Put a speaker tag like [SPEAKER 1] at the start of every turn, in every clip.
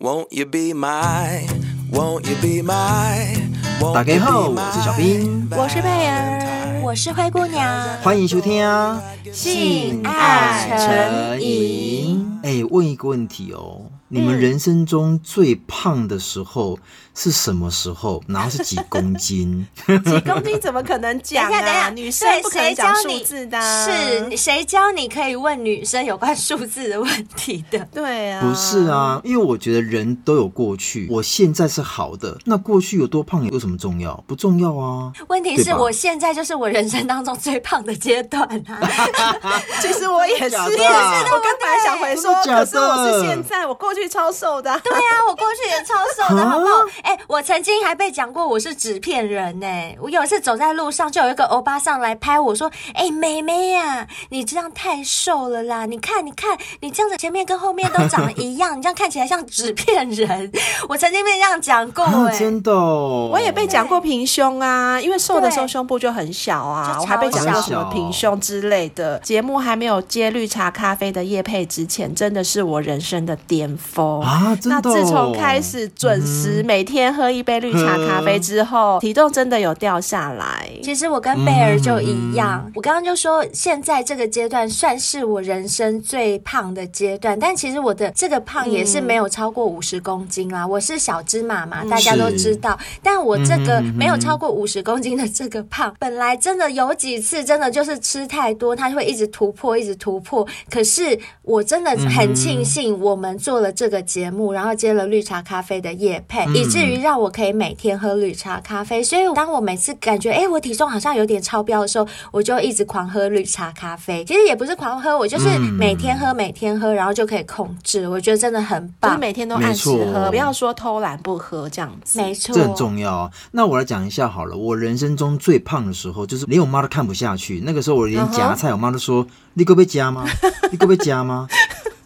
[SPEAKER 1] Won't you be my, won't you be my,
[SPEAKER 2] 大家好，我是小兵，
[SPEAKER 3] 我是佩儿，我是灰姑娘，
[SPEAKER 2] 欢迎收听啊，
[SPEAKER 3] 性爱成瘾。
[SPEAKER 2] 哎，问一个问题哦，你们人生中最胖的时候是什么时候？然后是几公斤？
[SPEAKER 3] 几公斤怎么可能讲啊？等一下，等一下，女生不可能讲数字的。是谁教你可以问女生有关数字的问题的？对啊，
[SPEAKER 2] 不是啊，因为我觉得人都有过去，我现在是好的，那过去有多胖有什么重要？不重要啊。
[SPEAKER 3] 问题是我现在就是我人生当中最胖的阶段啊。其实我也是，我刚本来想回说。可是我是现在，我过去超瘦的。对啊，我过去也超瘦的，好不好？哎、欸，我曾经还被讲过我是纸片人呢。我有一次走在路上，就有一个欧巴上来拍我说：“哎、欸，妹妹呀、啊，你这样太瘦了啦！你看，你看，你这样子前面跟后面都长得一样，你这样看起来像纸片人。”我曾经被这样讲过，哎、啊，
[SPEAKER 2] 真的、哦。
[SPEAKER 4] 我也被讲过平胸啊，因为瘦的时候胸部就很小啊，我还被讲过什么平胸之类的。节目还没有接绿茶咖啡的叶配之前，真的是我人生的巅峰
[SPEAKER 2] 啊！真的、哦。
[SPEAKER 4] 那自从开始准时每天喝一杯绿茶咖啡之后，嗯、体重真的有掉下来。
[SPEAKER 3] 其实我跟贝尔就一样，嗯、我刚刚就说，现在这个阶段算是我人生最胖的阶段，但其实我的这个胖也是没有超过五十公斤啦。嗯、我是小芝麻嘛，大家都知道。但我这个没有超过五十公斤的这个胖，本来真的有几次真的就是吃太多，它会一直突破，一直突破。可是我真的很庆幸我们做了这个节目，然后接了绿茶咖啡的夜配，以至于让我可以每天喝绿茶咖啡。所以当我每次感觉哎，我体重好像有点超标的时候，我就一直狂喝绿茶咖啡。其实也不是狂喝，我就是每天喝，每天喝，然后就可以控制。我觉得真的很棒，
[SPEAKER 4] 就是每天都按时喝，不要说偷懒不喝这样子。
[SPEAKER 3] 没错，
[SPEAKER 2] 这很重要。那我来讲一下好了，我人生中最胖的时候，就是连我妈都看不下去。那个时候我连夹菜，我妈都说：“你可不可以夹吗？你可不可以夹吗？”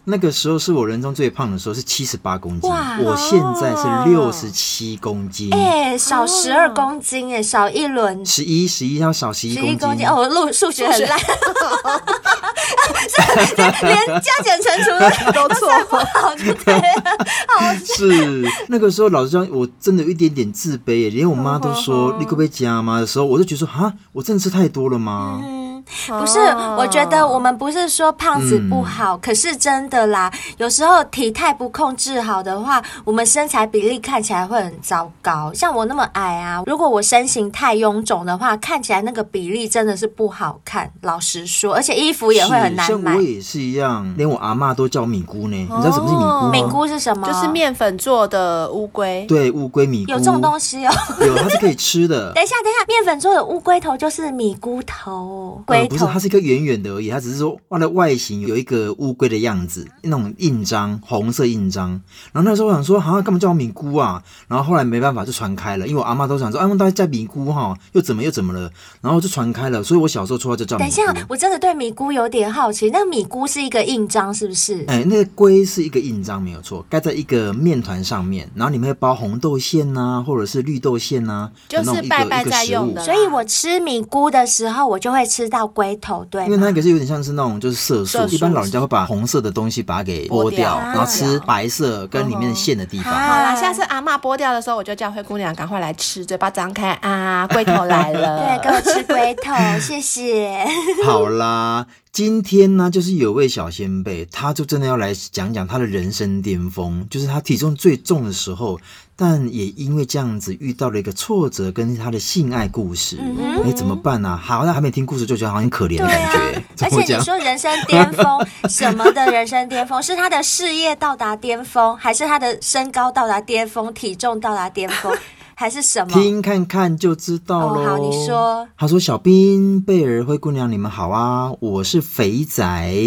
[SPEAKER 2] 那个时候是我人中最胖的时候，是七十八公斤。我现在是六十七公斤。
[SPEAKER 3] 哎、欸，少十二公斤哎，少一轮。
[SPEAKER 2] 十一十一要少十一公斤。
[SPEAKER 3] 哦，我数数学很烂。是 连加减乘除都错不好，对。好
[SPEAKER 2] 是那个时候，老实讲，我真的有一点点自卑，连我妈都说你可不可以加吗的时候，我就觉得说啊，我真的吃太多了吗？嗯
[SPEAKER 3] 不是，我觉得我们不是说胖子不好，嗯、可是真的啦，有时候体态不控制好的话，我们身材比例看起来会很糟糕。像我那么矮啊，如果我身形太臃肿的话，看起来那个比例真的是不好看。老实说，而且衣服也会很难买。
[SPEAKER 2] 像我也是一样，连我阿妈都叫米姑呢。哦、你知道什么是米姑吗？
[SPEAKER 3] 米姑是什么？
[SPEAKER 4] 就是面粉做的乌龟。
[SPEAKER 2] 对，乌龟米姑
[SPEAKER 3] 有这种东西哦。
[SPEAKER 2] 有，它是可以吃的。
[SPEAKER 3] 等一下，等一下，面粉做的乌龟头就是米姑头。
[SPEAKER 2] 呃、不是，它是一个圆圆的而已。它只是说，它的外形有一个乌龟的样子，那种印章，红色印章。然后那时候我想说，好、啊、像干嘛叫我米姑啊？然后后来没办法就传开了，因为我阿妈都想说，哎，我大家叫米姑哈，又怎么又怎么了？然后就传开了，所以我小时候绰号就叫米菇。
[SPEAKER 3] 等一下，我真的对米姑有点好奇，那个米姑是一个印章是不是？
[SPEAKER 2] 哎，那个龟是一个印章没有错，盖在一个面团上面，然后里面会包红豆馅呐、啊，或者是绿豆馅呐、啊，
[SPEAKER 3] 就是拜拜在用的。所以我吃米姑的时候，我就会吃到龟头。对，
[SPEAKER 2] 因为那个是有点像是那种就是色素，一般老人家会把红色的东西把它给剥掉，然后吃白色跟里面馅的地方。
[SPEAKER 4] 好啦，下次阿妈剥掉的时候，我就叫灰姑娘赶快来吃，嘴巴张开啊，龟头来了，
[SPEAKER 3] 对，给我吃龟头，谢谢。
[SPEAKER 2] 好啦。今天呢，就是有位小仙贝，他就真的要来讲讲他的人生巅峰，就是他体重最重的时候，但也因为这样子遇到了一个挫折，跟他的性爱故事，哎、怎么办呢、啊？好，那还没听故事就觉得好像很可怜的感觉。啊、
[SPEAKER 3] 而且你说人生巅峰什么的人生巅峰，是他的事业到达巅峰，还是他的身高到达巅峰，体重到达巅峰？还是什么？
[SPEAKER 2] 听看看就知道喽。
[SPEAKER 3] Oh, 好，你说。
[SPEAKER 2] 他说：“小兵、贝尔、灰姑娘，你们好啊！我是肥仔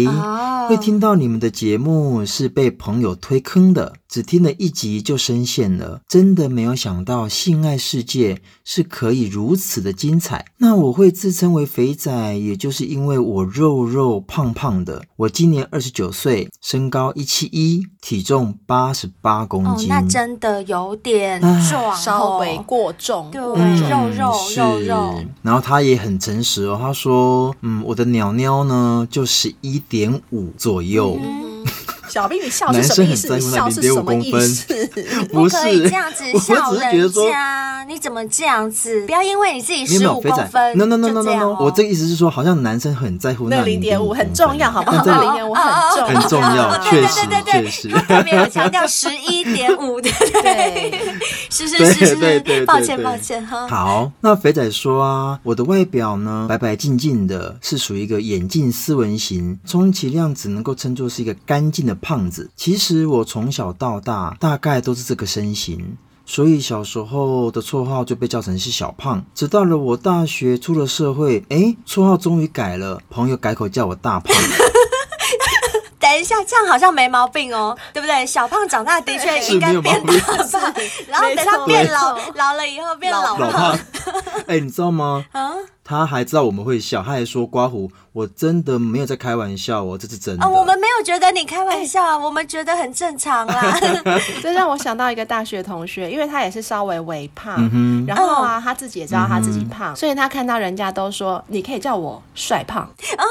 [SPEAKER 2] ，oh. 会听到你们的节目是被朋友推坑的。”只听了一集就深陷了，真的没有想到性爱世界是可以如此的精彩。那我会自称为肥仔，也就是因为我肉肉胖胖的。我今年二十九岁，身高一七一，体重八十八公斤。
[SPEAKER 3] 哦，那真的有点壮，
[SPEAKER 4] 稍微过重。
[SPEAKER 3] 对，嗯、肉肉肉肉。
[SPEAKER 2] 然后他也很诚实哦，他说：“嗯，我的鸟鸟呢就十一点五左右。嗯”
[SPEAKER 4] 小兵，你笑是什么意思？你笑是什么意思？
[SPEAKER 3] 不可以这样子 笑人家，你怎么这样子？不要因为你自己十五公分
[SPEAKER 2] ，no no no no no no，我这个意思是说，好像男生很在乎那零点五，
[SPEAKER 4] 很重要，好不好？那零点五很重，
[SPEAKER 2] 很重要，确实确实，
[SPEAKER 3] 特别有强调十一点五，对对，是是是是，抱歉抱歉哈。
[SPEAKER 2] 好，那肥仔说啊，我的外表呢，白白净净的，是属于一个眼镜斯文型，充其量只能够称作是一个干净的胖子。其实我从小到大大概都是这个身形，所以小时候的绰号就被叫成是小胖。直到了我大学出了社会，哎，绰号终于改了，朋友改口叫我大胖。
[SPEAKER 3] 等一下，这样好像没毛病哦，对不对？小胖长大的确应该变大胖，然后等他变老，老了以后变老胖。
[SPEAKER 2] 哎，你知道吗？啊。他还知道我们会笑，他还说：“刮胡，我真的没有在开玩笑哦，这是真的。”啊，
[SPEAKER 3] 我们没有觉得你开玩笑，欸、我们觉得很正常啦。
[SPEAKER 4] 这让我想到一个大学同学，因为他也是稍微微胖，嗯、然后啊，他自己也知道他自己胖，嗯、所以他看到人家都说：“你可以叫我帅胖。”哦。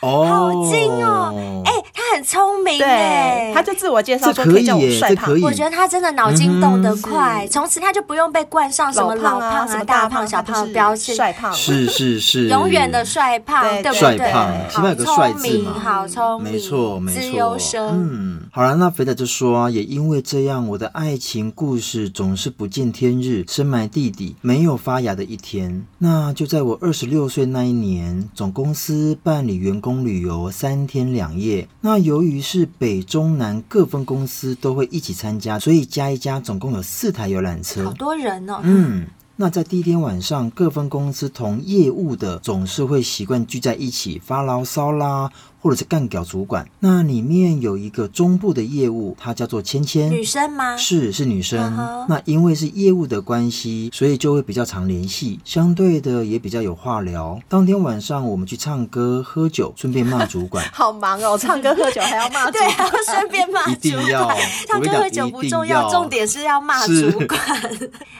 [SPEAKER 3] 哦，好精哦！哎，他很聪明，
[SPEAKER 4] 哎，他就自我介绍说可以叫我帅胖。
[SPEAKER 3] 我觉得他真的脑筋动得快，从此他就不用被冠上什么老胖啊、大胖、小胖的标
[SPEAKER 4] 签，帅胖
[SPEAKER 2] 是是是是，
[SPEAKER 3] 永远的帅胖，对不对？
[SPEAKER 2] 帅胖，起码有个帅字
[SPEAKER 3] 嘛，好聪明，
[SPEAKER 2] 没
[SPEAKER 3] 错没错。
[SPEAKER 2] 嗯，好了，那肥仔就说啊，也因为这样，我的爱情故事总是不见天日，深埋地底，没有发芽的一天。那就在我二十六岁那一年，总公司办理员工旅游三天两夜，那由于是北中南各分公司都会一起参加，所以加一加总共有四台游览车，
[SPEAKER 3] 好多人哦。
[SPEAKER 2] 嗯。那在第一天晚上，各分公司同业务的总是会习惯聚在一起发牢骚啦。或者是干掉主管，那里面有一个中部的业务，它叫做芊芊，
[SPEAKER 3] 女生吗？
[SPEAKER 2] 是是女生。Uh huh. 那因为是业务的关系，所以就会比较常联系，相对的也比较有话聊。当天晚上我们去唱歌喝酒，顺便骂主管，
[SPEAKER 4] 好忙哦！唱歌喝酒还要骂 主管，
[SPEAKER 3] 对，还要顺便骂主管。
[SPEAKER 2] 一定要，
[SPEAKER 3] 唱歌喝酒不重要，重点是要骂主管。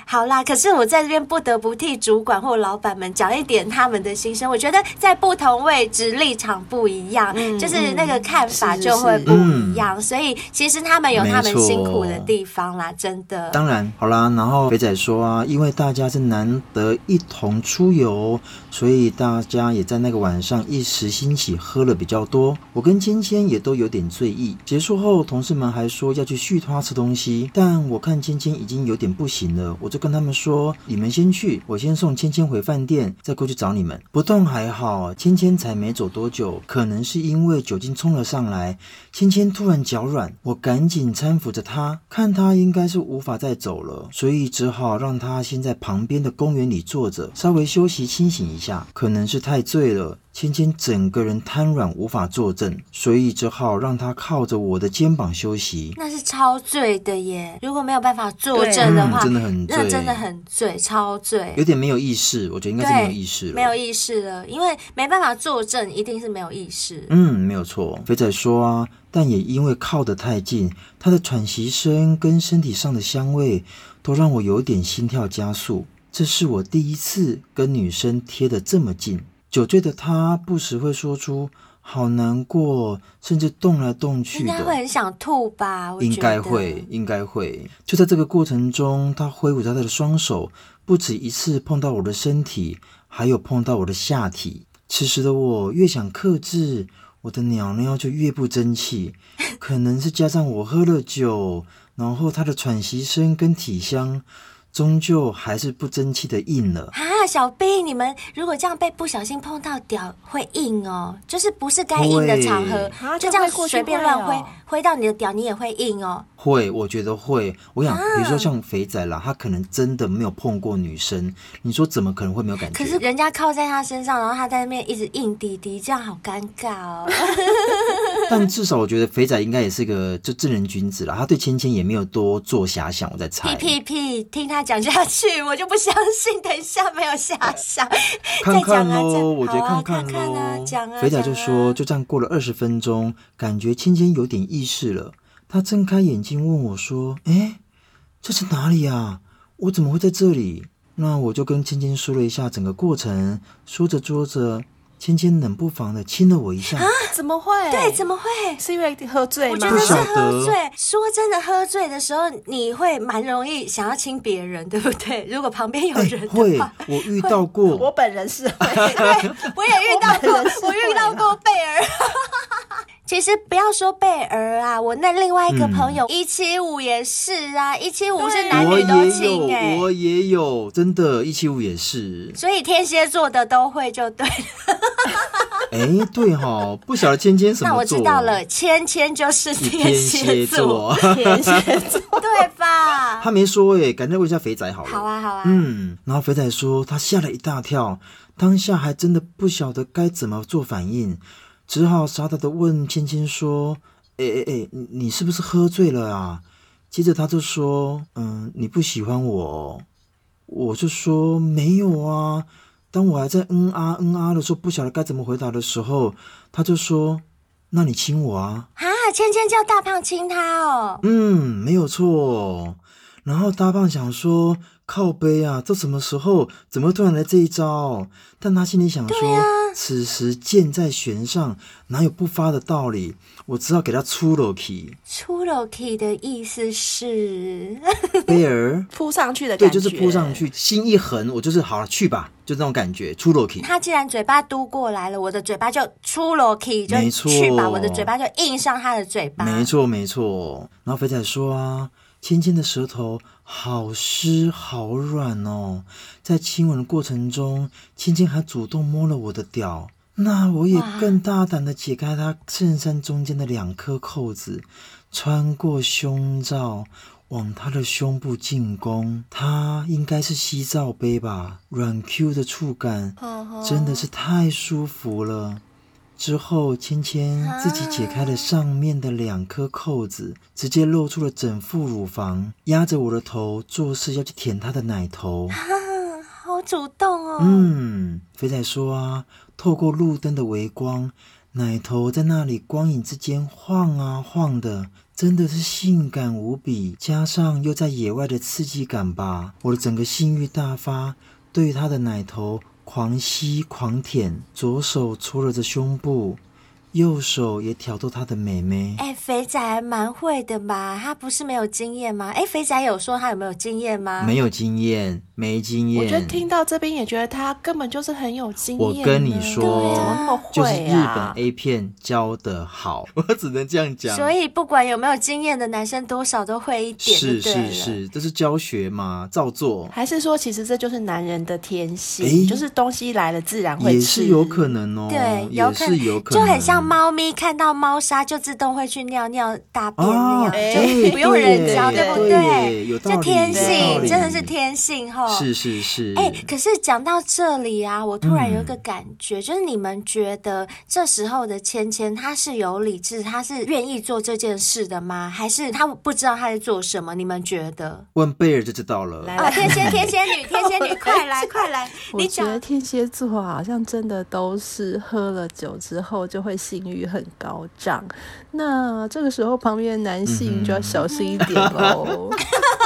[SPEAKER 3] 好啦，可是我在这边不得不替主管或老板们讲一点他们的心声。我觉得在不同位置立场不一样。嗯、就是那个看法就会不一样，嗯、所以其实他们有他们辛苦的地方啦，真的。
[SPEAKER 2] 当然，好啦，然后肥仔说啊，因为大家是难得一同出游，所以大家也在那个晚上一时兴起喝了比较多。我跟芊芊也都有点醉意。结束后，同事们还说要去续摊吃东西，但我看芊芊已经有点不行了，我就跟他们说：“你们先去，我先送芊芊回饭店，再过去找你们。”不动还好，芊芊才没走多久，可能是因为。酒精冲了上来，芊芊突然脚软，我赶紧搀扶着她，看她应该是无法再走了，所以只好让她先在旁边的公园里坐着，稍微休息清醒一下。可能是太醉了。芊芊整个人瘫软，无法坐正，所以只好让她靠着我的肩膀休息。
[SPEAKER 3] 那是超醉的耶！如果没有办法坐正的话，
[SPEAKER 2] 嗯、真的很醉，
[SPEAKER 3] 那真的很醉，超醉，
[SPEAKER 2] 有点没有意识。我觉得应该是没有意识了，
[SPEAKER 3] 没有意识了，因为没办法坐正，一定是没有意识。
[SPEAKER 2] 嗯，没有错。肥仔说啊，但也因为靠得太近，他的喘息声跟身体上的香味，都让我有点心跳加速。这是我第一次跟女生贴得这么近。酒醉的他不时会说出“好难过”，甚至动来动去的，
[SPEAKER 3] 应该会很想吐吧？
[SPEAKER 2] 应该会，应该会。就在这个过程中，他挥舞着他的双手，不止一次碰到我的身体，还有碰到我的下体。此时的我越想克制，我的鸟鸟就越不争气。可能是加上我喝了酒，然后他的喘息声跟体香。终究还是不争气的硬了
[SPEAKER 3] 啊！小兵，你们如果这样被不小心碰到屌会硬哦，就是不是该硬的场合，会就这样随便乱挥。挥到你的屌，你也会硬哦。
[SPEAKER 2] 会，我觉得会。我想，比如说像肥仔啦，他可能真的没有碰过女生，你说怎么可能会没有感觉？
[SPEAKER 3] 可是人家靠在他身上，然后他在那边一直硬滴滴，这样好尴尬哦。
[SPEAKER 2] 但至少我觉得肥仔应该也是个就正人君子啦，他对芊芊也没有多做遐想。我在猜。
[SPEAKER 3] 屁屁屁，听他讲下去，我就不相信。等一下没有遐想，
[SPEAKER 2] 看看喽，我觉得看看喽。讲啊，肥仔就说，就这样过了二十分钟，感觉芊芊有点意识了，他睁开眼睛问我说：“哎，这是哪里啊？我怎么会在这里？”那我就跟芊芊说了一下整个过程，说着说着，芊芊冷不防的亲了我一下。
[SPEAKER 4] 啊？怎么会？
[SPEAKER 3] 对，怎么会？
[SPEAKER 4] 是因为喝醉吗？
[SPEAKER 3] 我觉得是喝醉。说真的，喝醉的时候你会蛮容易想要亲别人，对不对？如果旁边有人的话，
[SPEAKER 2] 会，我遇到过。
[SPEAKER 4] 我本人是会，
[SPEAKER 3] 对，我也遇到过，我，我遇到过贝儿。其实不要说贝儿啊，我那另外一个朋友一七五也是啊，一七五是男女都亲哎、
[SPEAKER 2] 欸，我也有，真的，一七五也是。
[SPEAKER 3] 所以天蝎座的都会就对了。
[SPEAKER 2] 哎、欸，对哈、哦，不晓得芊芊什么座？
[SPEAKER 3] 那我知道了，芊芊就是天蝎座，
[SPEAKER 4] 天蝎座
[SPEAKER 3] 对吧？
[SPEAKER 2] 他没说哎，赶紧问一下肥仔好了。
[SPEAKER 3] 好啊，好啊。
[SPEAKER 2] 嗯，然后肥仔说他吓了一大跳，当下还真的不晓得该怎么做反应。只好傻傻的问芊芊说：“哎哎哎，你你是不是喝醉了啊？”接着他就说：“嗯，你不喜欢我？”我就说：“没有啊。”当我还在嗯啊嗯啊的时候，不晓得该怎么回答的时候，他就说：“那你亲我啊？”
[SPEAKER 3] 啊，芊芊叫大胖亲他哦。
[SPEAKER 2] 嗯，没有错。然后大胖想说。靠背啊！这什么时候？怎么突然来这一招？但他心里想说：啊、此时箭在弦上，哪有不发的道理？我只好给他出了 key。
[SPEAKER 3] 出了 key 的意思是
[SPEAKER 2] 贝儿
[SPEAKER 4] 扑上去的感觉，
[SPEAKER 2] 对，就是扑上去，心一横，我就是好了，去吧，就这种感觉。出了 key。
[SPEAKER 3] 他既然嘴巴嘟过来了，我的嘴巴就出了 key，就去吧，我的嘴巴就印上他的嘴巴。
[SPEAKER 2] 没错，没错。然后肥仔说啊。芊芊的舌头好湿好软哦，在亲吻的过程中，青青还主动摸了我的屌，那我也更大胆的解开她衬衫中间的两颗扣子，穿过胸罩往他的胸部进攻。他应该是吸罩杯吧，软 Q 的触感真的是太舒服了。之后，芊芊自己解开了上面的两颗扣子，啊、直接露出了整副乳房，压着我的头，做事要去舔她的奶头。
[SPEAKER 3] 啊，好主动哦！
[SPEAKER 2] 嗯，肥仔说啊，透过路灯的微光，奶头在那里光影之间晃啊晃的，真的是性感无比。加上又在野外的刺激感吧，我的整个性欲大发，对于她的奶头。狂吸狂舔，左手搓揉着胸部。右手也挑逗他的妹妹。
[SPEAKER 3] 哎，肥仔还蛮会的吧？他不是没有经验吗？哎，肥仔有说他有没有经验吗？
[SPEAKER 2] 没有经验，没经验。
[SPEAKER 4] 我觉得听到这边也觉得他根本就是很有经验。
[SPEAKER 2] 我跟你说，
[SPEAKER 3] 啊、
[SPEAKER 4] 怎么那么会啊？
[SPEAKER 2] 就是日本 A 片教的好，我只能这样讲。
[SPEAKER 3] 所以不管有没有经验的男生，多少都会一点。
[SPEAKER 2] 是是是，这是教学嘛，照做。
[SPEAKER 4] 还是说，其实这就是男人的天性，就是东西来了自然会吃。
[SPEAKER 2] 也是有可能哦。
[SPEAKER 3] 对，
[SPEAKER 2] 也是有可能，
[SPEAKER 3] 就很像。猫咪看到猫砂就自动会去尿尿大便那样，
[SPEAKER 2] 啊、
[SPEAKER 3] 就不用人教，对，对不对？
[SPEAKER 2] 对，
[SPEAKER 3] 就天性，真的是天性哈。
[SPEAKER 2] 是是是。
[SPEAKER 3] 哎、欸，可是讲到这里啊，我突然有一个感觉，嗯、就是你们觉得这时候的芊芊她是有理智，她是愿意做这件事的吗？还是她不知道她在做什么？你们觉得？
[SPEAKER 2] 问贝尔就知道了。
[SPEAKER 3] 来，来，来，天蝎天蝎女，天蝎女，快来快来！
[SPEAKER 4] 我觉得天蝎座好像真的都是喝了酒之后就会性欲很高涨，那这个时候旁边的男性就要小心一点喽。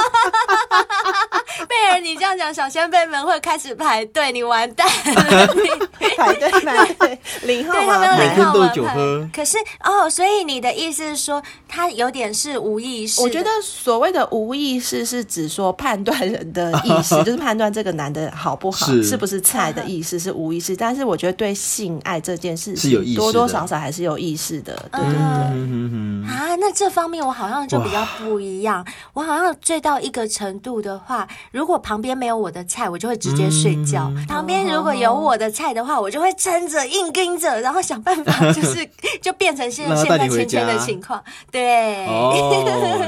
[SPEAKER 3] 贝儿，你这样讲，小先辈们会开始排队，你完蛋了。
[SPEAKER 4] 排队排队，零号吗？
[SPEAKER 3] 对，他零号
[SPEAKER 2] 酒喝。
[SPEAKER 3] 可是哦，所以你的意思是说，他有点是无意识？
[SPEAKER 4] 我觉得所谓的无意识是指说判断人的意识，就是判断这个男的好不好，是，是不是菜的意思是无意识。但是我觉得对性爱这件事情，多多少少还是有意识的。对对对。
[SPEAKER 3] 嗯、啊，那这方面我好像就比较不一样。我好像醉到一个程度的话，如果旁边没有我的菜，我就会直接睡觉；嗯、旁边如果有我的菜的话，我就会撑着硬盯着，然后想办法，就是 就变成现现在芊芊的情况。对，
[SPEAKER 2] 哦，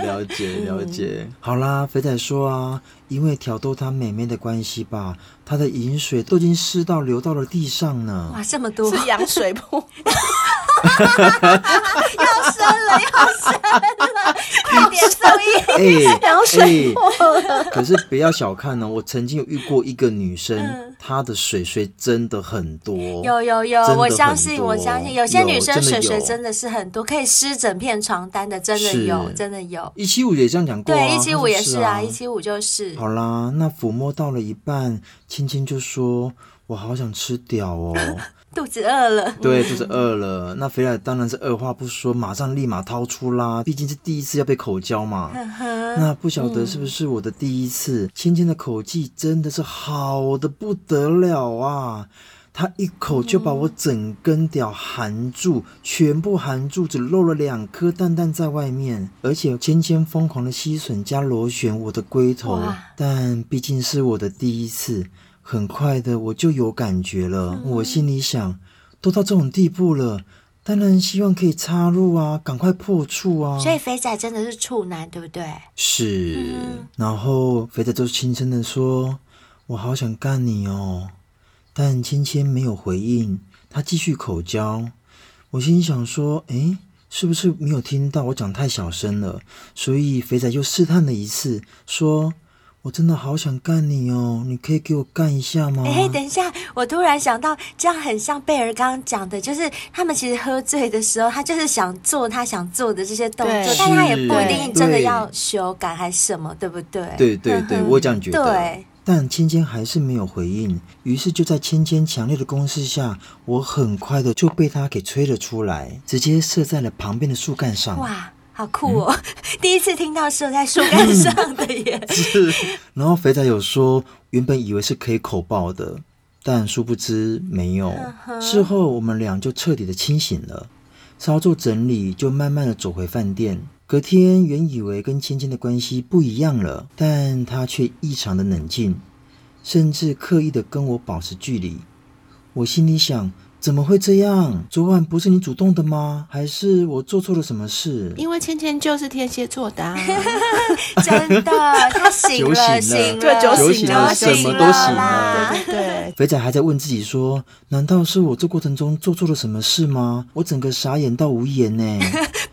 [SPEAKER 2] 了解了解。嗯、好啦，肥仔说啊，因为挑逗他妹妹的关系吧，他的饮水都已经湿到流到了地上呢。
[SPEAKER 3] 哇，这么多
[SPEAKER 4] 是羊水铺。
[SPEAKER 3] 要生了，要生了，快点送医院！羊水破了。
[SPEAKER 2] 可是不要小看呢，我曾经有遇过一个女生，她的水水真的很多。
[SPEAKER 3] 有有有，我相信，我相信有些女生水水真的是很多，可以湿整片床单的，真的有，真的有。
[SPEAKER 2] 一七五也这样讲过，
[SPEAKER 3] 对，一七五也是啊，一七五就是。
[SPEAKER 2] 好啦，那抚摸到了一半，青青就说：“我好想吃屌哦。”
[SPEAKER 3] 肚子饿了。
[SPEAKER 2] 对，肚子饿了。那肥仔当然是二话不说，马上立马掏出啦，毕竟是第一次要被口交嘛。那不晓得是不是我的第一次，芊芊的口技真的是好的不得了啊！他一口就把我整根屌含住，嗯、全部含住，只露了两颗蛋蛋在外面，而且芊芊疯狂的吸吮加螺旋我的龟头。但毕竟是我的第一次，很快的我就有感觉了。嗯、我心里想，都到这种地步了，当然希望可以插入啊，赶快破处啊。
[SPEAKER 3] 所以肥仔真的是处男，对不对？
[SPEAKER 2] 是。嗯、然后肥仔就轻声的说：“我好想干你哦。”但芊芊没有回应，他继续口交。我心想说：“诶，是不是没有听到我讲太小声了？”所以肥仔又试探了一次，说：“我真的好想干你哦，你可以给我干一下吗？”
[SPEAKER 3] 诶，等一下，我突然想到，这样很像贝尔刚刚讲的，就是他们其实喝醉的时候，他就是想做他想做的这些动作，但他也不一定真的要修改还是什么，对不对？
[SPEAKER 2] 对对对，我这样觉得。
[SPEAKER 3] 对。
[SPEAKER 2] 但芊芊还是没有回应，于是就在芊芊强烈的攻势下，我很快的就被他给吹了出来，直接射在了旁边的树干上。
[SPEAKER 3] 哇，好酷哦！嗯、第一次听到射在树干上的耶。
[SPEAKER 2] 是。然后肥仔有说，原本以为是可以口爆的，但殊不知没有。事后我们俩就彻底的清醒了，稍作整理，就慢慢的走回饭店。隔天原以为跟芊芊的关系不一样了，但她却异常的冷静，甚至刻意的跟我保持距离。我心里想。怎么会这样？昨晚不是你主动的吗？还是我做错了什么事？
[SPEAKER 4] 因为芊芊就是天蝎座的，
[SPEAKER 3] 真的，他 醒了，醒了，
[SPEAKER 2] 酒醒了，什么都醒了。
[SPEAKER 4] 对对对，
[SPEAKER 2] 肥仔还在问自己说：难道是我这过程中做错了什么事吗？我整个傻眼到无言呢。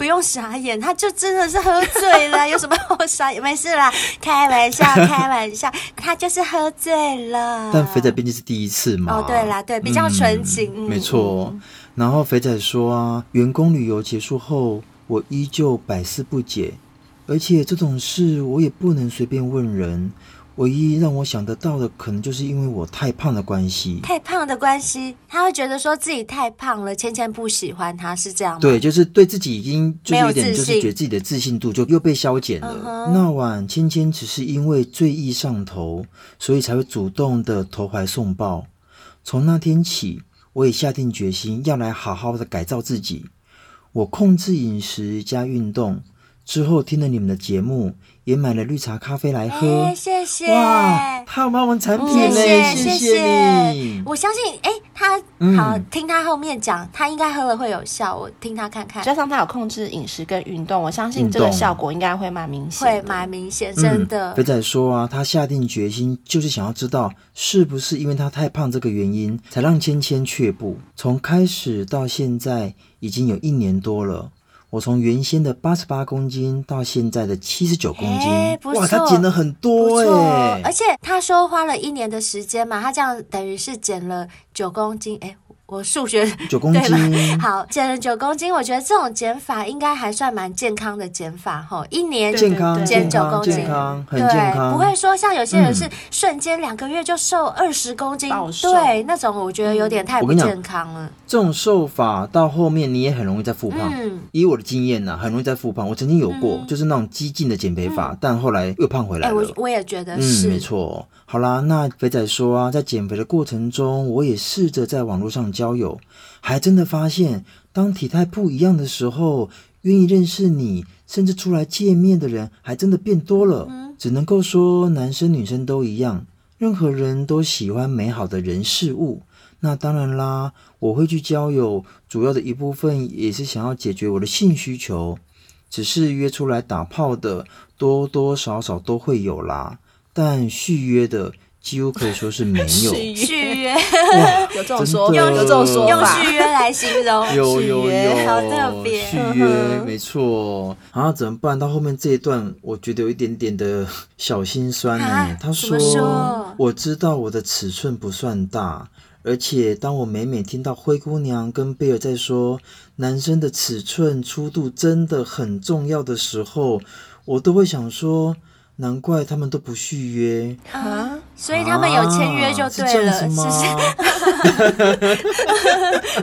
[SPEAKER 3] 不用傻眼，他就真的是喝醉了，有什么好傻眼？没事啦，开玩笑，开玩笑，他就是喝醉了。
[SPEAKER 2] 但肥仔毕竟是第一次嘛。
[SPEAKER 3] 哦，对啦，对，比较纯情。
[SPEAKER 2] 没错，然后肥仔说啊，员工旅游结束后，我依旧百思不解，而且这种事我也不能随便问人。唯一让我想得到的，可能就是因为我太胖的关系。
[SPEAKER 3] 太胖的关系，他会觉得说自己太胖了，芊芊不喜欢他，是这样吗？
[SPEAKER 2] 对，就是对自己已经就是有点，就是觉得自己的自信度就又被消减了。Uh huh. 那晚芊芊只是因为醉意上头，所以才会主动的投怀送抱。从那天起。我也下定决心要来好好的改造自己。我控制饮食加运动之后，听了你们的节目，也买了绿茶咖啡来喝。
[SPEAKER 3] 欸、谢谢
[SPEAKER 2] 哇，他有买我们产品呢，谢谢，谢谢你。
[SPEAKER 3] 我相信，哎、欸，他好、嗯、听他后面讲，他应该喝了会有效。我听他看看，
[SPEAKER 4] 加上他有控制饮食跟运动，我相信这个效果应该会蛮明显，
[SPEAKER 3] 会蛮明显，真的。
[SPEAKER 2] 肥仔、嗯、说啊，他下定决心就是想要知道，是不是因为他太胖这个原因，才让芊芊却步。从开始到现在，已经有一年多了。我从原先的八十八公斤到现在的七十九公斤，欸、哇，他减了很多哎、欸！
[SPEAKER 3] 而且他说花了一年的时间嘛，他这样等于是减了九公斤，哎、欸。我数学
[SPEAKER 2] 九公斤，
[SPEAKER 3] 好，减了九公斤。我觉得这种减法应该还算蛮健康的减法哈，一年
[SPEAKER 2] 健康
[SPEAKER 3] 减九公斤，
[SPEAKER 2] 健康很健康，
[SPEAKER 3] 不会说像有些人是瞬间两个月就瘦二十公斤，对，那种我觉得有点太不健康了。
[SPEAKER 2] 这种瘦法到后面你也很容易再复胖。以我的经验呢，很容易再复胖。我曾经有过，就是那种激进的减肥法，但后来又胖回来了。
[SPEAKER 3] 我我也觉得是，
[SPEAKER 2] 没错。好啦，那肥仔说啊，在减肥的过程中，我也试着在网络上交友，还真的发现，当体态不一样的时候，愿意认识你，甚至出来见面的人，还真的变多了。嗯、只能够说，男生女生都一样，任何人都喜欢美好的人事物。那当然啦，我会去交友，主要的一部分也是想要解决我的性需求。只是约出来打炮的，多多少少都会有啦。但续约的几乎可以说是没有
[SPEAKER 3] 续约，
[SPEAKER 4] 有这种说用这种说
[SPEAKER 3] 用续约来形容，
[SPEAKER 2] 有有有，
[SPEAKER 3] 好特别
[SPEAKER 2] 续约没错。然后怎么办？到后面这一段，我觉得有一点点的小心酸呢。他说：“我知道我的尺寸不算大，而且当我每每听到灰姑娘跟贝尔在说男生的尺寸粗度真的很重要的时候，我都会想说。”难怪他们都不续约啊！
[SPEAKER 3] 所以他们有签约就对了，是是？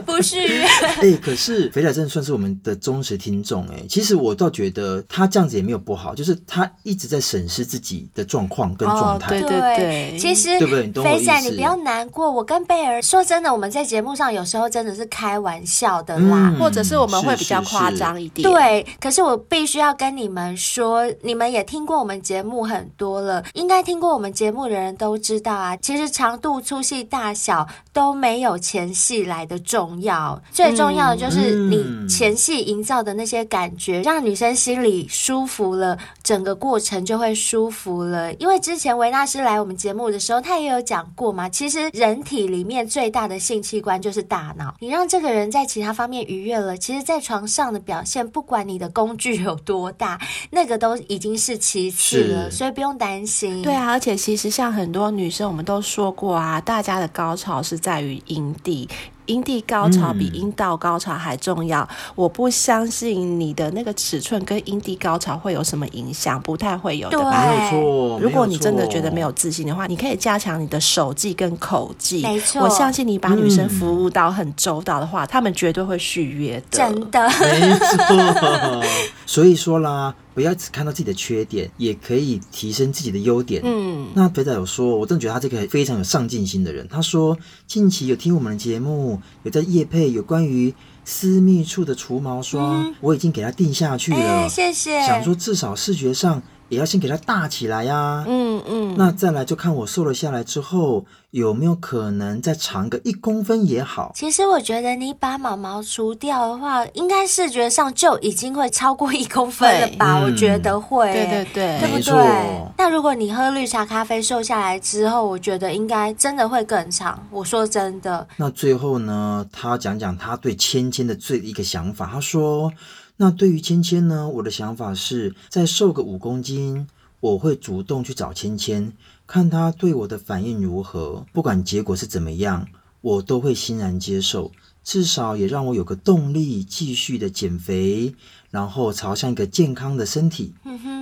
[SPEAKER 3] 不是？
[SPEAKER 2] 哎、欸，可是肥仔真的算是我们的忠实听众哎。其实我倒觉得他这样子也没有不好，就是他一直在审视自己的状况跟状态。
[SPEAKER 4] 哦。对对对，
[SPEAKER 3] 其实
[SPEAKER 2] 对不对？
[SPEAKER 3] 肥仔，你不要难过。我跟贝儿说真的，我们在节目上有时候真的是开玩笑的啦，
[SPEAKER 4] 嗯、或者是我们会比较夸张一点。
[SPEAKER 3] 是是是对，可是我必须要跟你们说，你们也听过我们节目很多了，应该听过我们节目的人都知道啊。其实长度、粗细、大小都没有前戏来的重要，最重要的就是你前戏营造的那些感觉，让女生心里舒服了，整个过程就会舒服了。因为之前维纳斯来我们节目的时候，他也有讲过嘛，其实人体里面最大的性器官就是大脑。你让这个人在其他方面愉悦了，其实，在床上的表现，不管你的工具有多大，那个都已经是其次了，所以不用担心。
[SPEAKER 4] 对啊，而且其实像很多女生，我们都。说过啊，大家的高潮是在于阴蒂。阴蒂高潮比阴道高潮还重要，嗯，我不相信你的那个尺寸跟阴蒂高潮会有什么影响，不太会有的吧？
[SPEAKER 2] 没有错。
[SPEAKER 4] 如果你真的觉得没有自信的话，你可以加强你的手技跟口技。
[SPEAKER 3] 没错，
[SPEAKER 4] 我相信你把女生服务到很周到的话，他、嗯、们绝对会续约的。
[SPEAKER 3] 真的，
[SPEAKER 2] 没错。所以说啦，不要只看到自己的缺点，也可以提升自己的优点。嗯，那肥仔有说，我真的觉得他这个非常有上进心的人。他说近期有听我们的节目。有在夜配有关于私密处的除毛霜，嗯，我已经给他定下去了。
[SPEAKER 3] 欸，谢谢。
[SPEAKER 2] 想说至少视觉上也要先给它大起来呀，啊。嗯嗯。那再来就看我瘦了下来之后。有没有可能再长个一公分也好？
[SPEAKER 3] 其实我觉得你把毛毛除掉的话，应该视觉上就已经会超过一公分了吧？我觉得会，
[SPEAKER 4] 对对对，
[SPEAKER 3] 对不对？那如果你喝绿茶咖啡瘦下来之后，我觉得应该真的会更长。我说真的。
[SPEAKER 2] 那最后呢，他讲讲他对芊芊的最一个想法。他说：“那对于芊芊呢，我的想法是再瘦个五公斤，我会主动去找芊芊。”看她对我的反应如何，不管结果是怎么样，我都会欣然接受。至少也让我有个动力继续的减肥，然后朝向一个健康的身体。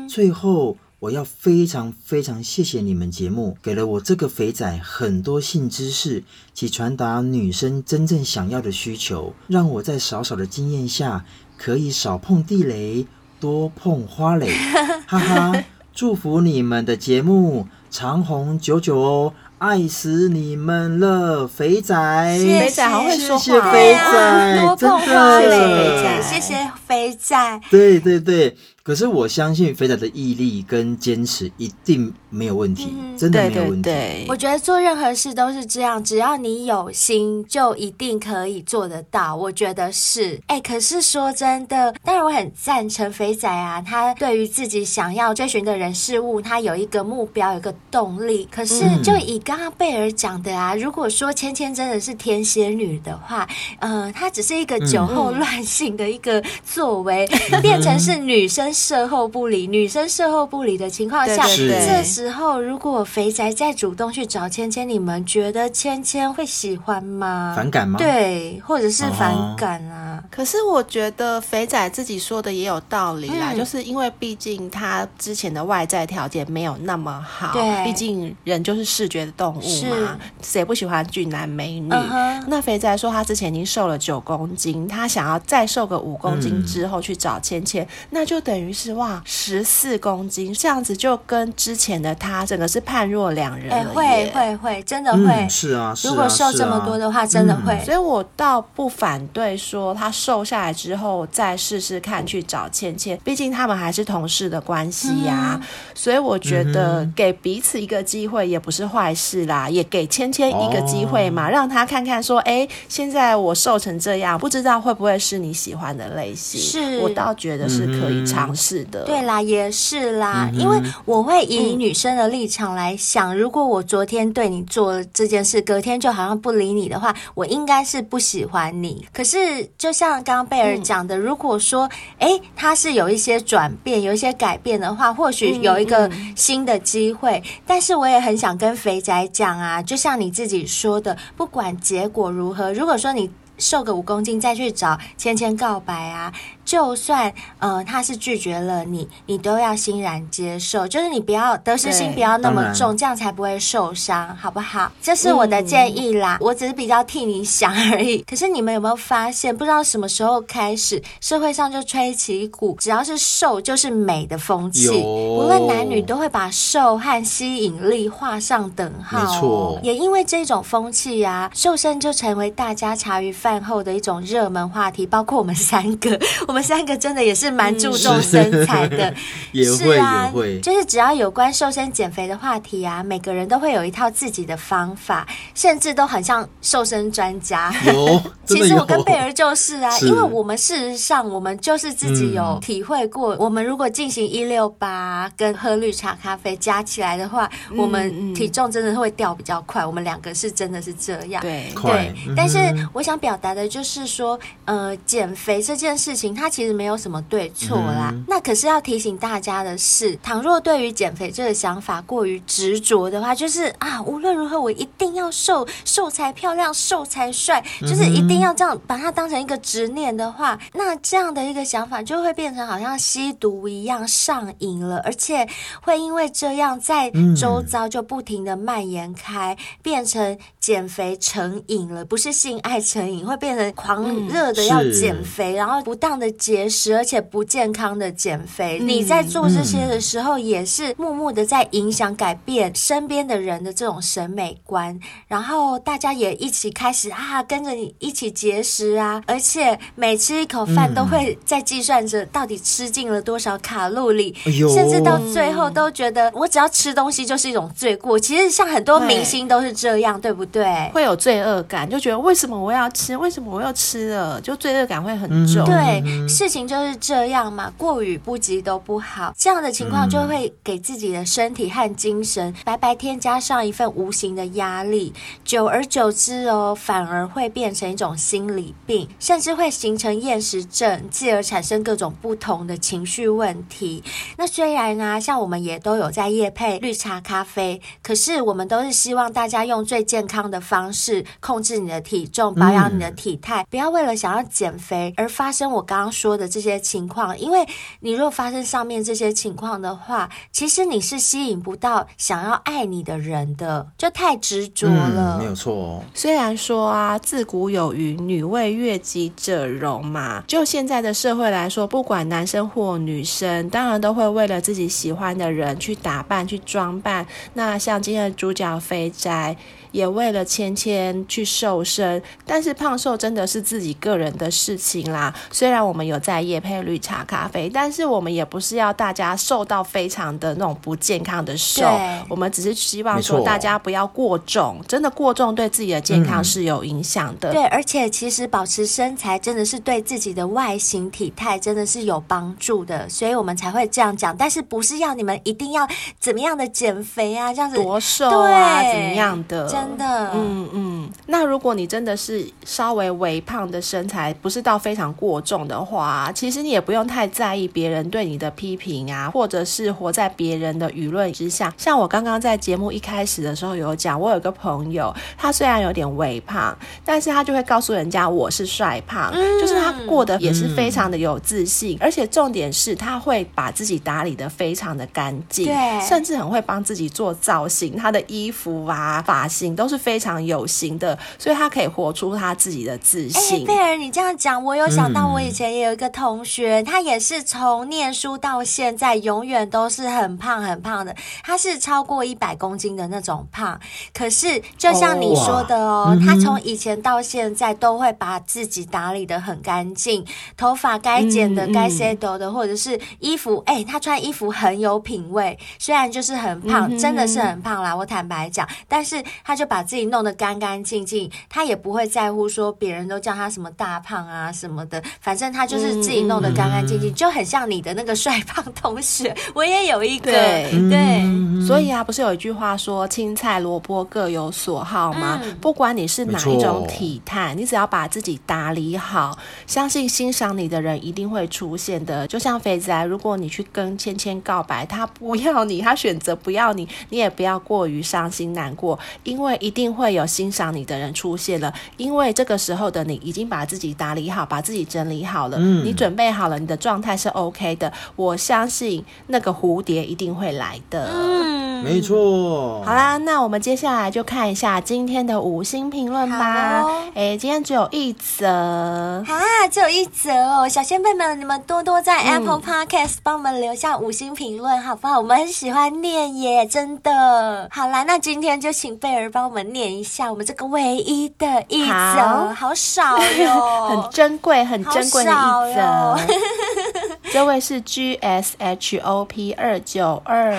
[SPEAKER 2] 最后，我要非常非常谢谢你们节目，给了我这个肥仔很多性知识及传达女生真正想要的需求，让我在少少的经验下可以少碰地雷，多碰花蕾。哈哈，祝福你们的节目。长红久久哦，爱死你们了，肥仔！
[SPEAKER 4] 肥仔好会说话，
[SPEAKER 2] 谢谢肥仔，
[SPEAKER 3] 多碰花蕾，谢谢肥仔。
[SPEAKER 2] 对对对。可是我相信肥仔的毅力跟坚持一定没有问题，嗯、真的没有问题。
[SPEAKER 4] 对对对，
[SPEAKER 3] 我觉得做任何事都是这样，只要你有心，就一定可以做得到。我觉得是。哎，可是说真的，当然我很赞成肥仔啊，他对于自己想要追寻的人事物，他有一个目标，有一个动力。可是就以刚刚贝尔讲的啊，如果说芊芊真的是天蝎女的话，呃，她只是一个酒后乱性的一个作为，嗯、变成是女生。事后不理，女生事后不理的情况下，这时候如果肥宅再主动去找芊芊，你们觉得芊芊会喜欢吗？
[SPEAKER 2] 反感吗？
[SPEAKER 3] 对，或者是反感啊？
[SPEAKER 4] 可是我觉得肥仔自己说的也有道理啦，嗯、就是因为毕竟他之前的外在条件没有那么好，对，毕竟人就是视觉的动物嘛，谁不喜欢俊男美女？嗯、那肥仔说他之前已经瘦了九公斤，他想要再瘦个五公斤之后去找芊芊，嗯，那就等于。是哇，十四公斤这样子就跟之前的他整个是判若两人了。哎，
[SPEAKER 3] 会会会，真的会。
[SPEAKER 2] 嗯、是啊，是啊，
[SPEAKER 3] 如果瘦这么多的话，真的会、嗯。
[SPEAKER 4] 所以我倒不反对说他瘦下来之后再试试看去找芊芊，毕竟他们还是同事的关系呀、啊嗯。所以我觉得给彼此一个机会也不是坏事啦，也给芊芊一个机会嘛、哦，让他看看说，哎，现在我瘦成这样，不知道会不会是你喜欢的类型。是，我倒觉得是可以尝试。是的，
[SPEAKER 3] 对啦，也是啦、嗯，因为我会以女生的立场来想、嗯，如果我昨天对你做这件事，隔天就好像不理你的话，我应该是不喜欢你。可是就像刚刚贝尔讲的、嗯，如果说，哎，他是有一些转变，有一些改变的话，或许有一个新的机会。嗯嗯、但是我也很想跟肥仔讲啊，就像你自己说的，不管结果如何，如果说你瘦个五公斤再去找芊芊告白啊。就算呃他是拒绝了你，你都要欣然接受，就是你不要得失心不要那么重，这样才不会受伤，好不好？这是我的建议啦，嗯、我只是比较替你想而已。可是你们有没有发现，不知道什么时候开始，社会上就吹起一股只要是瘦就是美的风气，无论男女都会把瘦和吸引力画上等号。没错，也因为这种风气啊，瘦身就成为大家茶余饭后的一种热门话题。包括我们三个，我们三个真的也是蛮注重身材的。
[SPEAKER 2] 也会
[SPEAKER 3] 是啊，
[SPEAKER 2] 也会，
[SPEAKER 3] 就是只要有关瘦身减肥的话题啊，每个人都会有一套自己的方法，甚至都很像瘦身专家。
[SPEAKER 2] 有，
[SPEAKER 3] 其实我跟贝儿就是啊，是因为我们事实上我们就是自己有体会过，嗯、我们如果进行一六八跟喝绿茶咖啡加起来的话，嗯、我们体重真的会掉比较快。我们两个是真的是这样，
[SPEAKER 4] 对
[SPEAKER 3] 对。但是我想表达的就是说，呃，减肥这件事情它其实没有什么对错啦。嗯、那可是要提醒大家的是，倘若对于减肥这个想法过于执着的话，就是啊，无论如何我一定要瘦，瘦才漂亮，瘦才帅，就是一定要这样把它当成一个执念的话，那这样的一个想法就会变成好像吸毒一样上瘾了，而且会因为这样在周遭就不停的蔓延开，变成减肥成瘾了，不是性爱成瘾，会变成狂热的要减肥，然后不当的节食，而且不健康的减肥。你在做这些的时候，也是默默的在影响、改变身边的人的这种审美观，然后大家也一起开始啊，跟着你一起节食啊，而且每吃一口饭都会在计算着到底吃进了多少卡路里，甚至到最后都觉得我只要吃东西就是一种罪过。其实像很多明星都是这样，对不对？
[SPEAKER 4] 会有罪恶感，就觉得为什么我要吃？为什么我要吃了？就罪恶感会很重。
[SPEAKER 3] 对，事情就是这样嘛，过与不及都不好。这样的情况就会给自己的身体和精神白白添加上一份无形的压力，久而久之哦，反而会变成一种心理病，甚至会形成厌食症，继而产生各种不同的情绪问题。那虽然呢，像我们也都有在夜配绿茶咖啡，可是我们都是希望大家用最健康的方式控制你的体重，保养你的体态，不要为了想要减肥而发生我刚刚说的这些情况。因为你如果发生上面这些情况的话，其实你是吸引不到想要爱你的人的，就太执着了。
[SPEAKER 2] 嗯，没有错哦。
[SPEAKER 4] 虽然说啊，自古有云“女为悦己者容”嘛，就现在的社会来说，不管男生或女生，当然都会为了自己喜欢的人去打扮、去装扮。那像今天的主角肥宅。也为了芊芊去瘦身，但是胖瘦真的是自己个人的事情啦。虽然我们有在夜配绿茶咖啡，但是我们也不是要大家瘦到非常的那种不健康的瘦。对我们只是希望说大家不要过重，真的过重对自己的健康是有影响的。
[SPEAKER 3] 嗯。对，而且其实保持身材真的是对自己的外形体态真的是有帮助的，所以我们才会这样讲。但是不是要你们一定要怎么样的减肥啊？这样子
[SPEAKER 4] 多瘦啊？怎么样的？
[SPEAKER 3] 真的，
[SPEAKER 4] 嗯嗯，那如果你真的是稍微微胖的身材，不是到非常过重的话，其实你也不用太在意别人对你的批评啊，或者是活在别人的舆论之下。像我刚刚在节目一开始的时候有讲，我有个朋友，他虽然有点微胖，但是他就会告诉人家我是帅胖，嗯、就是他过得也是非常的有自信，嗯、而且重点是他会把自己打理的非常的干净，
[SPEAKER 3] 对，
[SPEAKER 4] 甚至很会帮自己做造型，他的衣服啊、发型。都是非常有型的，所以他可以活出他自己的自信。
[SPEAKER 3] 哎，贝儿，你这样讲，我有想到，我以前也有一个同学，嗯、他也是从念书到现在，永远都是很胖很胖的，他是超过一百公斤的那种胖。可是，就像你说的哦，哦他从以前到现在都会把自己打理的很干净，头发该剪的、该 set 的，或者是衣服，哎，他穿衣服很有品味。虽然就是很胖，嗯、真的是很胖啦，我坦白讲，但是他就。把自己弄得干干净净，他也不会在乎说别人都叫他什么大胖啊什么的，反正他就是自己弄得干干净净，嗯、就很像你的那个帅胖同学。我也有一个，对，对
[SPEAKER 4] 所以啊，不是有一句话说“青菜萝卜各有所好”吗？嗯、不管你是哪一种体态，你只要把自己打理好，相信欣赏你的人一定会出现的。就像肥仔，如果你去跟芊芊告白，他不要你，他选择不要你，你也不要过于伤心难过，因为。一定定会有欣赏你的人出现了，因为这个时候的你已经把自己打理好，把自己整理好了，嗯、你准备好了，你的状态是 OK 的。我相信那个蝴蝶一定会来的。
[SPEAKER 3] 嗯，
[SPEAKER 2] 没错。
[SPEAKER 4] 好啦，那我们接下来就看一下今天的五星评论吧。哎、哦，今天只有一则
[SPEAKER 3] 啊，只有一则哦，小仙贝们，你们多多在 Apple Podcast 帮我们留下五星评论，好不好？我们很喜欢念耶，真的。好啦，那今天就请贝儿帮我们念一下我们这个唯一的一则，好，好少哟，
[SPEAKER 4] 很珍贵，很珍贵的一则。这位是 G S H O P 二九二，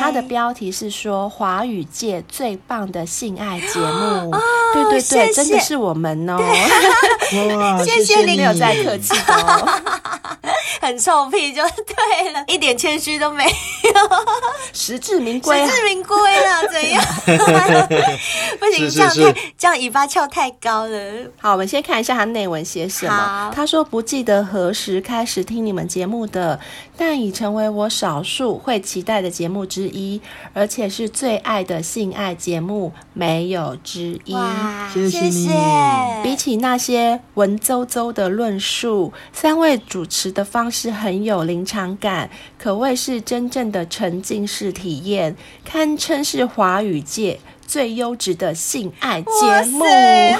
[SPEAKER 4] 他的标题是说华语界最棒的性爱节目。哦、对对对，谢谢。真的是我们哦。
[SPEAKER 2] 哇，谢谢你，
[SPEAKER 4] 没有在客气哦。
[SPEAKER 3] 很臭屁就对了，一点谦虚都没有，
[SPEAKER 4] 实至名归，实
[SPEAKER 3] 至名归了，怎样？不行，这样太这样尾巴翘太高了。
[SPEAKER 4] 好，我们先看一下他内文写什么。他说不记得何时开始听你们节目的，但已成为我少数会期待的节目之一，而且是最爱的性爱节目，没有之一。
[SPEAKER 3] 哇，
[SPEAKER 2] 谢谢你。
[SPEAKER 4] 比起那些文绉绉的论述，三位主持的方式很有临场感，可谓是真正的沉浸式体验，堪称是华语界最优质的性爱节目，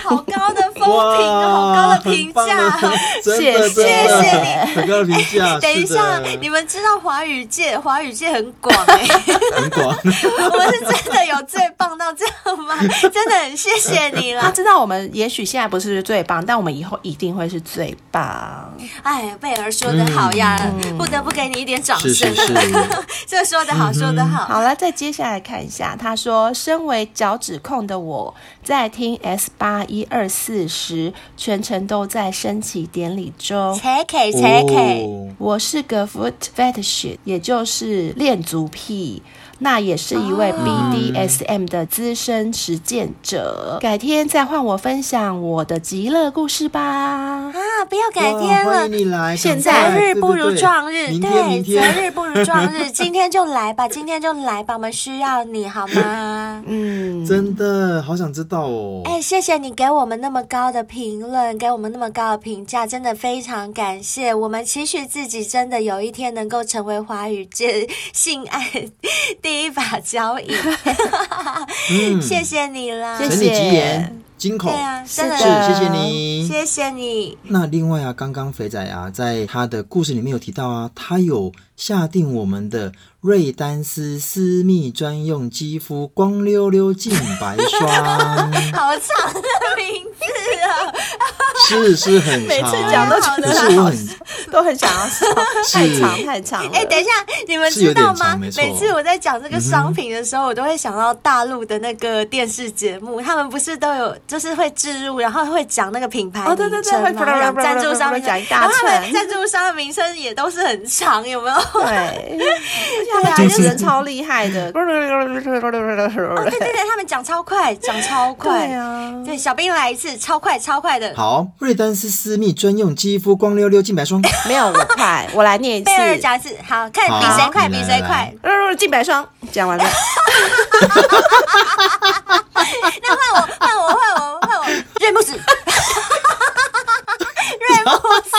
[SPEAKER 3] 好高的风评，好高的评价，谢谢谢谢你，
[SPEAKER 2] 很高的评价。
[SPEAKER 3] 等一下，你们知道华语界，华语界很广哎，
[SPEAKER 2] 很广。
[SPEAKER 3] 我们是真的有最棒到这样吗？真的很谢谢你了。
[SPEAKER 4] 他知道我们也许现在不是最棒，但我们以后一定会是最棒。
[SPEAKER 3] 哎，贝儿说的好呀，不得不给你一点掌声。是是是，这说的好，说的好。
[SPEAKER 4] 好了，再接下来看一下，他说，身为脚趾控的我在听 S 八一二四时，全程都在升旗典礼中。
[SPEAKER 3] Check it, check it。
[SPEAKER 4] 我是个 foot fetish，也就是恋足癖。那也是一位 BDSM 的资深实践者，改天再换我分享我的极乐故事吧。啊，
[SPEAKER 3] 不要改天了，
[SPEAKER 2] 欢迎你来。
[SPEAKER 3] 现在择日不如撞日，对，择日不如撞日，今天就来吧，今天就来吧，我们需要你好吗？
[SPEAKER 4] 嗯，
[SPEAKER 2] 真的好想知道哦。
[SPEAKER 3] 哎，谢谢你给我们那么高的评论，给我们那么高的评价，真的非常感谢。我们期许自己真的有一天能够成为华语界性爱第一把交椅，嗯、谢谢你了，
[SPEAKER 2] 承你吉言，金口，
[SPEAKER 3] 对啊，真的。
[SPEAKER 2] 是谢谢你，
[SPEAKER 3] 谢谢你。
[SPEAKER 2] 那另外啊，刚刚肥仔啊，在他的故事里面有提到啊，他有下定我们的瑞丹斯私密专用肌肤光溜溜净白霜，
[SPEAKER 3] 好长的名字啊，
[SPEAKER 2] 是是很长，
[SPEAKER 4] 每次讲都觉得
[SPEAKER 2] 是我很
[SPEAKER 4] 都很想要说，太长太长了。
[SPEAKER 3] 哎，等一下，你们知道吗？每次我在讲这个商品的时候，我都会想到大陆的那个电视节目，他们不是都有就是会置入，然后会讲那个品牌
[SPEAKER 4] 哦，对对对，会讲赞助商，讲一大串，
[SPEAKER 3] 赞助商的名称也都是很长，有没有？
[SPEAKER 4] 对，而且主持人超厉害的，对对
[SPEAKER 3] 对，他们讲超快，讲超快啊！对，小兵来一次，超快超快的。
[SPEAKER 2] 好，瑞丹斯私密专用肌肤光溜溜净白霜。
[SPEAKER 4] 没有我快，我来念一次。贝
[SPEAKER 3] 尔讲一次，好，看比谁快，比谁快。
[SPEAKER 4] 净白霜讲完了。
[SPEAKER 3] 那换我，换我，换我，换我，瑞木斯。瑞木
[SPEAKER 2] 斯。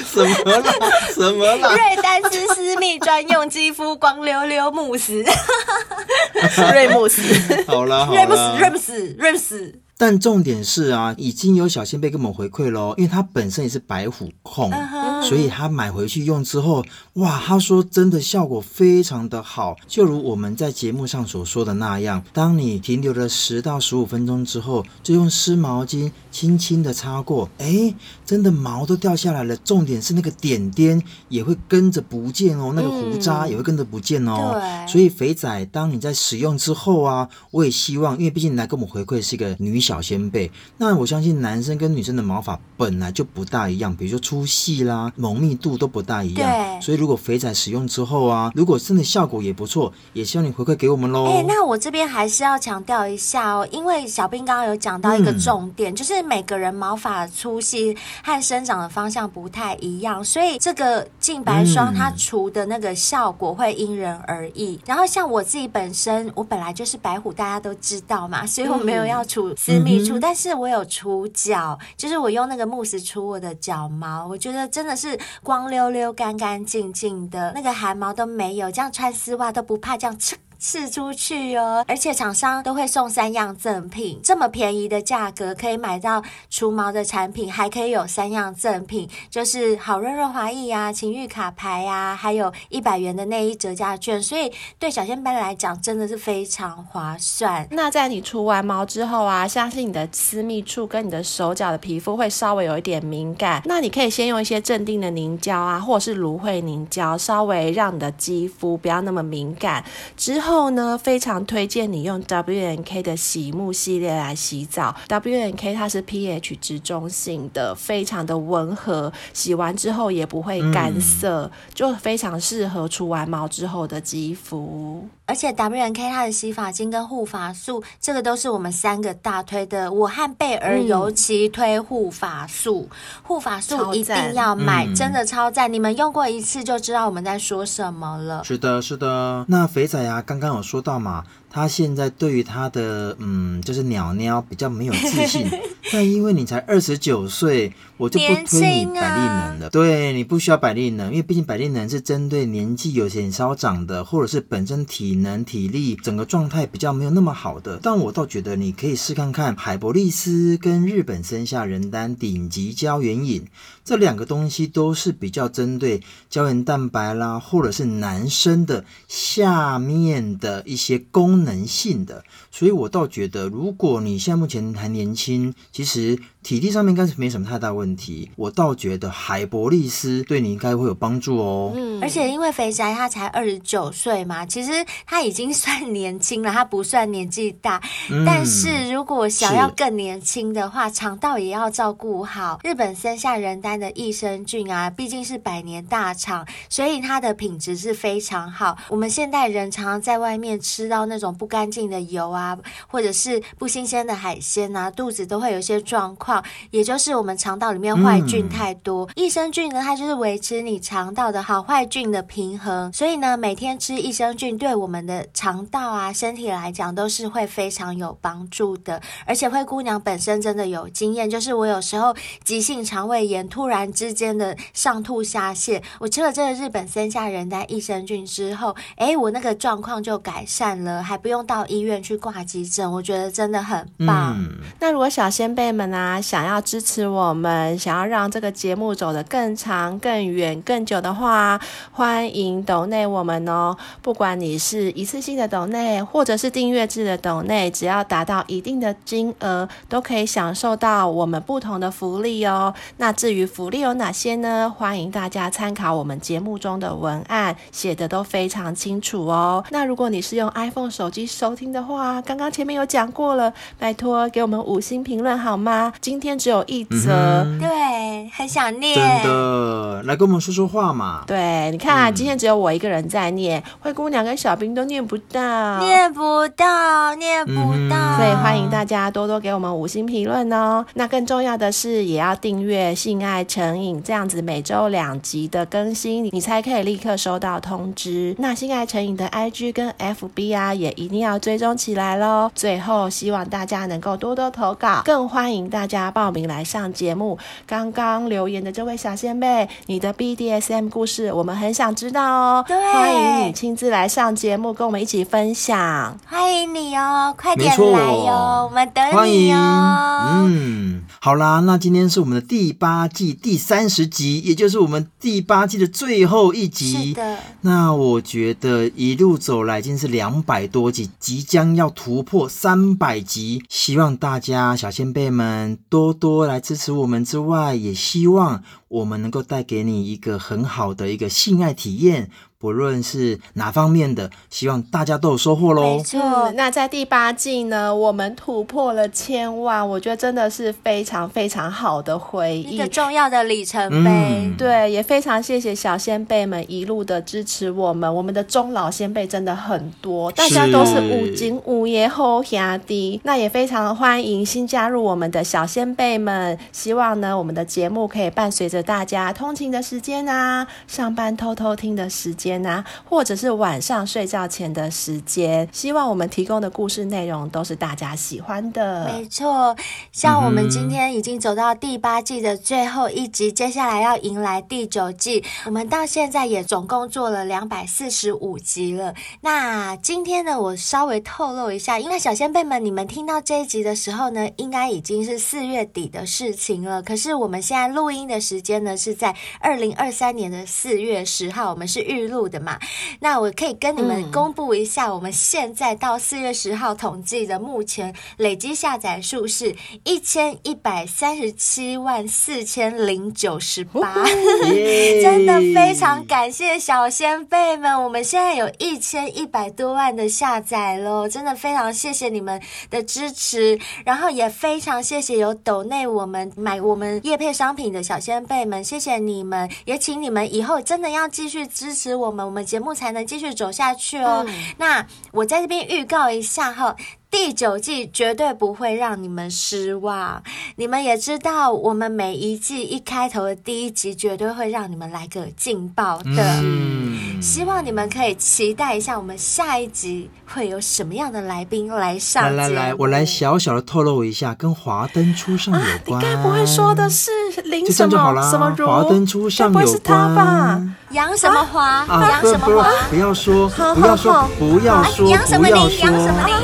[SPEAKER 2] 什么啦？什么啦？
[SPEAKER 3] 瑞丹斯私密专用肌肤光溜溜慕斯。
[SPEAKER 4] 瑞慕斯。
[SPEAKER 2] 好啦，好啦。
[SPEAKER 3] 瑞慕斯，瑞慕斯，瑞慕斯。
[SPEAKER 2] 但重点是啊，已经有小仙贝跟我们回馈喽，因为他本身也是白虎控，uh huh. 所以他买回去用之后，哇，他说真的效果非常的好，就如我们在节目上所说的那样，当你停留了十到十五分钟之后，就用湿毛巾轻轻的擦过，哎，真的毛都掉下来了。重点是那个点点也会跟着不见哦，那个胡渣也会跟着不见哦。
[SPEAKER 3] 对，
[SPEAKER 2] 所以肥仔，当你在使用之后啊，我也希望，因为毕竟来跟我们回馈是一个女小。小仙贝。那我相信男生跟女生的毛发本来就不大一样，比如说粗细啦、浓密度都不大一样。
[SPEAKER 3] 对。
[SPEAKER 2] 所以如果肥仔使用之后啊，如果真的效果也不错，也希望你回馈给我们喽。哎、
[SPEAKER 3] 欸，那我这边还是要强调一下哦，因为小兵刚刚有讲到一个重点，嗯、就是每个人毛发粗细和生长的方向不太一样，所以这个净白霜它除的那个效果会因人而异。嗯、然后像我自己本身，我本来就是白虎，大家都知道嘛，所以我没有要除私密处，但是我有除脚，就是我用那个慕斯除我的脚毛，我觉得真的是光溜溜、干干净净的，那个汗毛都没有，这样穿丝袜都不怕这样试。出去哦，而且厂商都会送三样赠品，这么便宜的价格可以买到除毛的产品，还可以有三样赠品，就是好润润滑液啊、情欲卡牌啊，还有一百元的内衣折价券，所以对小仙班来讲真的是非常划算。
[SPEAKER 4] 那在你除完毛之后啊，相信你的私密处跟你的手脚的皮肤会稍微有一点敏感，那你可以先用一些镇定的凝胶啊，或者是芦荟凝胶，稍微让你的肌肤不要那么敏感之后。后呢，非常推荐你用 WNK 的洗沐系列来洗澡。WNK 它是 pH 值中性的，非常的温和，洗完之后也不会干涩，嗯、就非常适合除完毛之后的肌肤。
[SPEAKER 3] 而且 WNK 它的洗发精跟护发素，这个都是我们三个大推的。我和贝尔尤其推护发素，护发、嗯、素一定要买，嗯、真的超赞！你们用过一次就知道我们在说什么了。
[SPEAKER 2] 是的，是的。那肥仔啊，刚刚有说到嘛。他现在对于他的嗯，就是鸟鸟比较没有自信，但因为你才二十九岁，我就不推你百利能了。啊、对，你不需要百利能，因为毕竟百利能是针对年纪有些稍长的，或者是本身体能体力整个状态比较没有那么好的。但我倒觉得你可以试看看海博利斯跟日本生下仁丹顶级胶原饮这两个东西，都是比较针对胶原蛋白啦，或者是男生的下面的一些功能。能性的，所以我倒觉得，如果你现在目前还年轻，其实。体力上面应该是没什么太大问题，我倒觉得海博利斯对你应该会有帮助哦。
[SPEAKER 3] 嗯，而且因为肥宅他才二十九岁嘛，其实他已经算年轻了，他不算年纪大。嗯、但是如果想要更年轻的话，肠道也要照顾好。日本森下仁丹的益生菌啊，毕竟是百年大厂，所以它的品质是非常好。我们现代人常常在外面吃到那种不干净的油啊，或者是不新鲜的海鲜啊，肚子都会有一些状况。也就是我们肠道里面坏菌太多，嗯、益生菌呢，它就是维持你肠道的好坏菌的平衡。所以呢，每天吃益生菌对我们的肠道啊、身体来讲都是会非常有帮助的。而且灰姑娘本身真的有经验，就是我有时候急性肠胃炎，突然之间的上吐下泻，我吃了这个日本三下人丹益生菌之后，哎，我那个状况就改善了，还不用到医院去挂急诊，我觉得真的很棒。
[SPEAKER 4] 嗯、那如果小先辈们啊，想要支持我们，想要让这个节目走得更长、更远、更久的话，欢迎抖内我们哦。不管你是一次性的抖内，或者是订阅制的抖内，只要达到一定的金额，都可以享受到我们不同的福利哦。那至于福利有哪些呢？欢迎大家参考我们节目中的文案，写的都非常清楚哦。那如果你是用 iPhone 手机收听的话，刚刚前面有讲过了，拜托给我们五星评论好吗？今天只有一则，
[SPEAKER 3] 嗯、对，很想念。
[SPEAKER 2] 真的，来跟我们说说话嘛。
[SPEAKER 4] 对，你看、啊，嗯、今天只有我一个人在念，灰姑娘跟小兵都念不到，
[SPEAKER 3] 念不到，念不到。嗯、
[SPEAKER 4] 所以欢迎大家多多给我们五星评论哦。那更重要的是，也要订阅《性爱成瘾》，这样子每周两集的更新，你才可以立刻收到通知。那《性爱成瘾》的 IG 跟 FB 啊，也一定要追踪起来喽。最后，希望大家能够多多投稿，更欢迎大家报名来上节目。刚刚留言的这位小仙贝，你的 BDSM 故事我们很想知道哦。
[SPEAKER 3] 对，
[SPEAKER 4] 欢迎你亲自来上节目，跟我们一起分享。
[SPEAKER 3] 欢迎你哦，快点来哟，哦，我们等你哦。
[SPEAKER 2] 嗯，好啦，那今天是我们的第八季第三十集，也就是我们第八季的最后一集。
[SPEAKER 3] 是的。
[SPEAKER 2] 那我觉得一路走来已经是两百多集，即将要突破三百集，希望大家小仙贝们多多来支持我们之外，也希望我们能够带给你一个很好的一个性爱体验。不论是哪方面的，希望大家都有收获喽。
[SPEAKER 3] 没错，
[SPEAKER 4] 那在第八季呢，我们突破了千万，我觉得真的是非常非常好的回忆，
[SPEAKER 3] 一个重要的里程碑。
[SPEAKER 2] 嗯、
[SPEAKER 4] 对，也非常谢谢小先辈们一路的支持我们，我们的中老先辈真的很多，大家都是五金五爷后兄弟。那也非常欢迎新加入我们的小先辈们，希望呢，我们的节目可以伴随着大家通勤的时间啊，上班偷偷听的时间啊，或者是晚上睡觉前的时间。希望我们提供的故事内容都是大家喜欢的。
[SPEAKER 3] 没错，像我们今天已经走到第八季的最后一集，接下来要迎来第九季。我们到现在也总共做了两百四十五集了。那今天呢，我稍微透露一下，因为小仙贝们，你们听到这一集的时候呢，应该已经是四月底的事情了。可是我们现在录音的时间呢，是在二零二三年的四月十号，我们是预录的嘛。那我可以跟你们公布一下，我们现在到四月十号统计的目前累积下载数是一千一百三十七万四千零九十八，真的非常感谢小先辈们，我们现在有一千一百多万的下载喽，真的非常谢谢你们的支持，然后也非常谢谢有抖内我们买我们叶配商品的小先辈们，谢谢你们，也请你们以后真的要继续支持我们，我们节目才能继续走下去哦。嗯、那我在这边预告一下哈。第九季绝对不会让你们失望，你们也知道，我们每一季一开头的第一集绝对会让你们来个劲爆的。嗯，希望你们可以期待一下，我们下一集会有什么样的来宾来上。
[SPEAKER 2] 来来来，我来小小的透露一下，跟华灯初上有关。啊、
[SPEAKER 4] 你该不会说的是林什
[SPEAKER 2] 么
[SPEAKER 4] 什么如？
[SPEAKER 2] 华灯初上有关。
[SPEAKER 3] 杨什么华？杨、啊、什么华？
[SPEAKER 2] 不要说，不要说，不要说，
[SPEAKER 3] 杨什么林？杨什么林？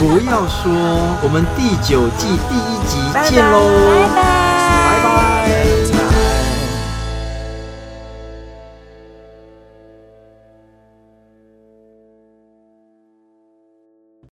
[SPEAKER 2] 不要说，我们第九季第一集见喽！
[SPEAKER 3] 拜拜。